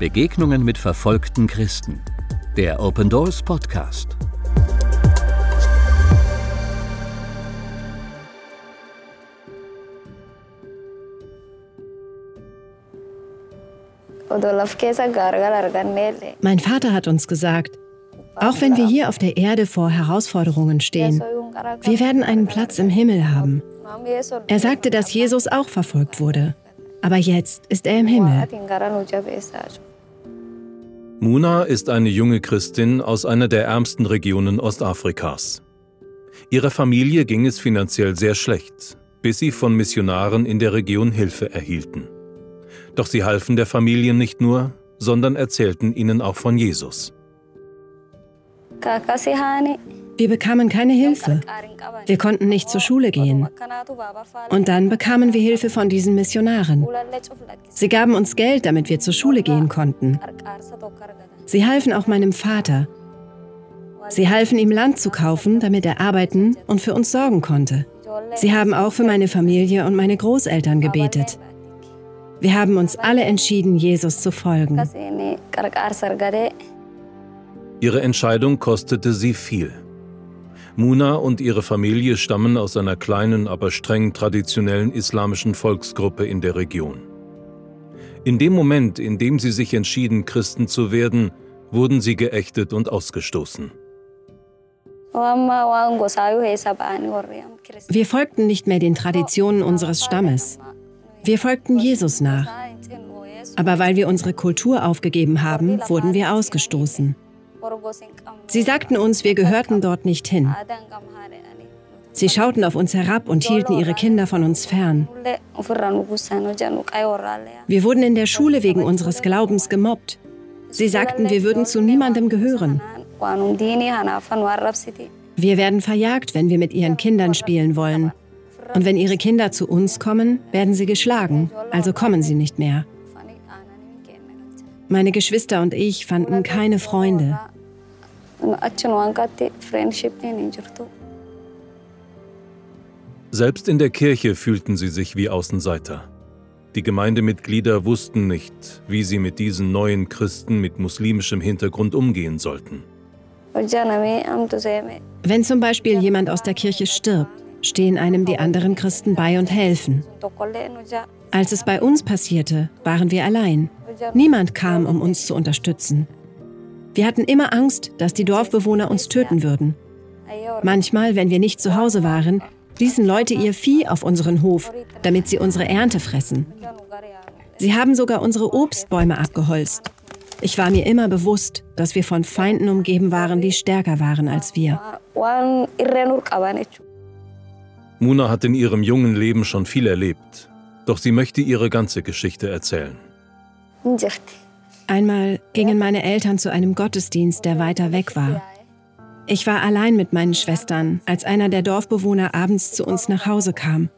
Begegnungen mit verfolgten Christen. Der Open Doors Podcast. Mein Vater hat uns gesagt, auch wenn wir hier auf der Erde vor Herausforderungen stehen, wir werden einen Platz im Himmel haben. Er sagte, dass Jesus auch verfolgt wurde, aber jetzt ist er im Himmel. Muna ist eine junge Christin aus einer der ärmsten Regionen Ostafrikas. Ihrer Familie ging es finanziell sehr schlecht, bis sie von Missionaren in der Region Hilfe erhielten. Doch sie halfen der Familie nicht nur, sondern erzählten ihnen auch von Jesus. Wir bekamen keine Hilfe. Wir konnten nicht zur Schule gehen. Und dann bekamen wir Hilfe von diesen Missionaren. Sie gaben uns Geld, damit wir zur Schule gehen konnten. Sie halfen auch meinem Vater. Sie halfen ihm Land zu kaufen, damit er arbeiten und für uns sorgen konnte. Sie haben auch für meine Familie und meine Großeltern gebetet. Wir haben uns alle entschieden, Jesus zu folgen. Ihre Entscheidung kostete sie viel. Muna und ihre Familie stammen aus einer kleinen, aber streng traditionellen islamischen Volksgruppe in der Region. In dem Moment, in dem sie sich entschieden, Christen zu werden, wurden sie geächtet und ausgestoßen. Wir folgten nicht mehr den Traditionen unseres Stammes. Wir folgten Jesus nach. Aber weil wir unsere Kultur aufgegeben haben, wurden wir ausgestoßen. Sie sagten uns, wir gehörten dort nicht hin. Sie schauten auf uns herab und hielten ihre Kinder von uns fern. Wir wurden in der Schule wegen unseres Glaubens gemobbt. Sie sagten, wir würden zu niemandem gehören. Wir werden verjagt, wenn wir mit ihren Kindern spielen wollen. Und wenn ihre Kinder zu uns kommen, werden sie geschlagen, also kommen sie nicht mehr. Meine Geschwister und ich fanden keine Freunde. Selbst in der Kirche fühlten sie sich wie Außenseiter. Die Gemeindemitglieder wussten nicht, wie sie mit diesen neuen Christen mit muslimischem Hintergrund umgehen sollten. Wenn zum Beispiel jemand aus der Kirche stirbt, stehen einem die anderen Christen bei und helfen. Als es bei uns passierte, waren wir allein. Niemand kam, um uns zu unterstützen. Wir hatten immer Angst, dass die Dorfbewohner uns töten würden. Manchmal, wenn wir nicht zu Hause waren, ließen Leute ihr Vieh auf unseren Hof, damit sie unsere Ernte fressen. Sie haben sogar unsere Obstbäume abgeholzt. Ich war mir immer bewusst, dass wir von Feinden umgeben waren, die stärker waren als wir. Muna hat in ihrem jungen Leben schon viel erlebt, doch sie möchte ihre ganze Geschichte erzählen. Einmal gingen meine Eltern zu einem Gottesdienst, der weiter weg war. Ich war allein mit meinen Schwestern, als einer der Dorfbewohner abends zu uns nach Hause kam.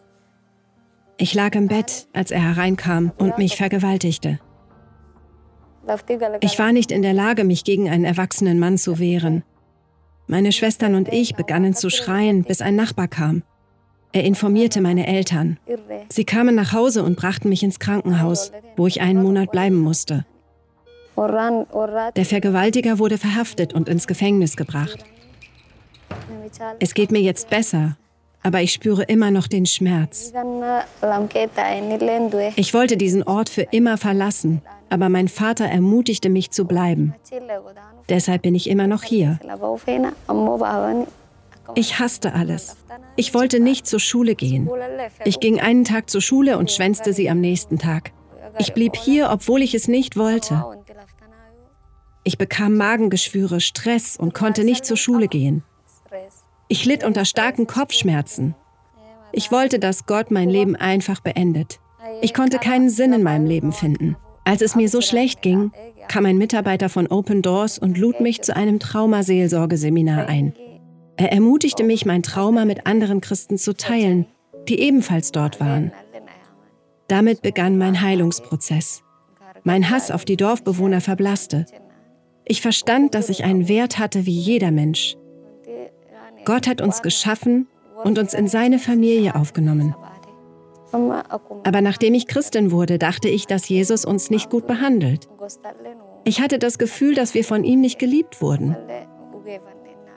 Ich lag im Bett, als er hereinkam und mich vergewaltigte. Ich war nicht in der Lage, mich gegen einen erwachsenen Mann zu wehren. Meine Schwestern und ich begannen zu schreien, bis ein Nachbar kam. Er informierte meine Eltern. Sie kamen nach Hause und brachten mich ins Krankenhaus, wo ich einen Monat bleiben musste. Der Vergewaltiger wurde verhaftet und ins Gefängnis gebracht. Es geht mir jetzt besser, aber ich spüre immer noch den Schmerz. Ich wollte diesen Ort für immer verlassen, aber mein Vater ermutigte mich zu bleiben. Deshalb bin ich immer noch hier. Ich hasste alles. Ich wollte nicht zur Schule gehen. Ich ging einen Tag zur Schule und schwänzte sie am nächsten Tag. Ich blieb hier, obwohl ich es nicht wollte. Ich bekam Magengeschwüre, Stress und konnte nicht zur Schule gehen. Ich litt unter starken Kopfschmerzen. Ich wollte, dass Gott mein Leben einfach beendet. Ich konnte keinen Sinn in meinem Leben finden. Als es mir so schlecht ging, kam ein Mitarbeiter von Open Doors und lud mich zu einem Traumaseelsorgeseminar ein. Er ermutigte mich, mein Trauma mit anderen Christen zu teilen, die ebenfalls dort waren. Damit begann mein Heilungsprozess. Mein Hass auf die Dorfbewohner verblasste. Ich verstand, dass ich einen Wert hatte wie jeder Mensch. Gott hat uns geschaffen und uns in seine Familie aufgenommen. Aber nachdem ich Christin wurde, dachte ich, dass Jesus uns nicht gut behandelt. Ich hatte das Gefühl, dass wir von ihm nicht geliebt wurden.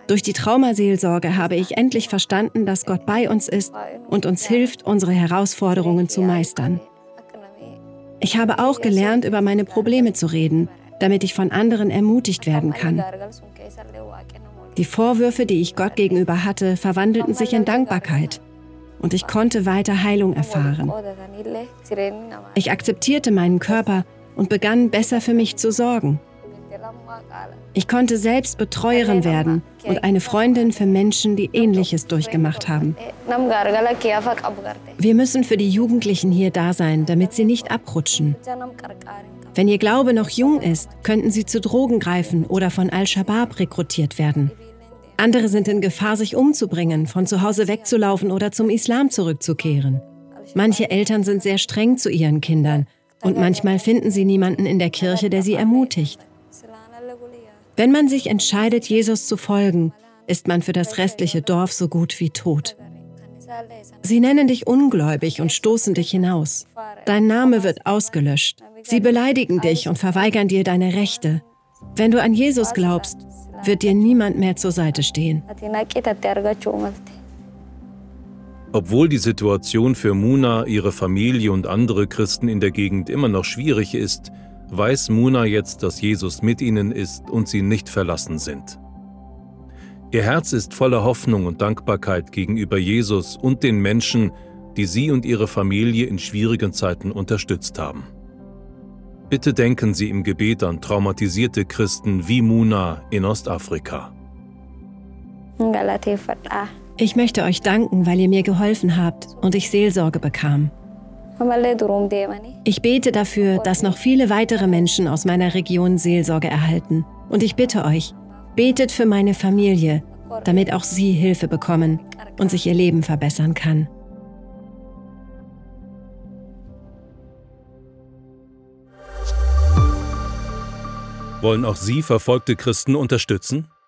Durch die Traumaseelsorge habe ich endlich verstanden, dass Gott bei uns ist und uns hilft, unsere Herausforderungen zu meistern. Ich habe auch gelernt, über meine Probleme zu reden, damit ich von anderen ermutigt werden kann. Die Vorwürfe, die ich Gott gegenüber hatte, verwandelten sich in Dankbarkeit und ich konnte weiter Heilung erfahren. Ich akzeptierte meinen Körper und begann besser für mich zu sorgen. Ich konnte selbst Betreuerin werden und eine Freundin für Menschen, die Ähnliches durchgemacht haben. Wir müssen für die Jugendlichen hier da sein, damit sie nicht abrutschen. Wenn ihr Glaube noch jung ist, könnten sie zu Drogen greifen oder von Al-Shabaab rekrutiert werden. Andere sind in Gefahr, sich umzubringen, von zu Hause wegzulaufen oder zum Islam zurückzukehren. Manche Eltern sind sehr streng zu ihren Kindern und manchmal finden sie niemanden in der Kirche, der sie ermutigt. Wenn man sich entscheidet, Jesus zu folgen, ist man für das restliche Dorf so gut wie tot. Sie nennen dich ungläubig und stoßen dich hinaus. Dein Name wird ausgelöscht. Sie beleidigen dich und verweigern dir deine Rechte. Wenn du an Jesus glaubst, wird dir niemand mehr zur Seite stehen. Obwohl die Situation für Muna, ihre Familie und andere Christen in der Gegend immer noch schwierig ist, weiß Muna jetzt, dass Jesus mit ihnen ist und sie nicht verlassen sind. Ihr Herz ist voller Hoffnung und Dankbarkeit gegenüber Jesus und den Menschen, die sie und ihre Familie in schwierigen Zeiten unterstützt haben. Bitte denken Sie im Gebet an traumatisierte Christen wie Muna in Ostafrika. Ich möchte euch danken, weil ihr mir geholfen habt und ich Seelsorge bekam. Ich bete dafür, dass noch viele weitere Menschen aus meiner Region Seelsorge erhalten. Und ich bitte euch, betet für meine Familie, damit auch sie Hilfe bekommen und sich ihr Leben verbessern kann. Wollen auch Sie verfolgte Christen unterstützen?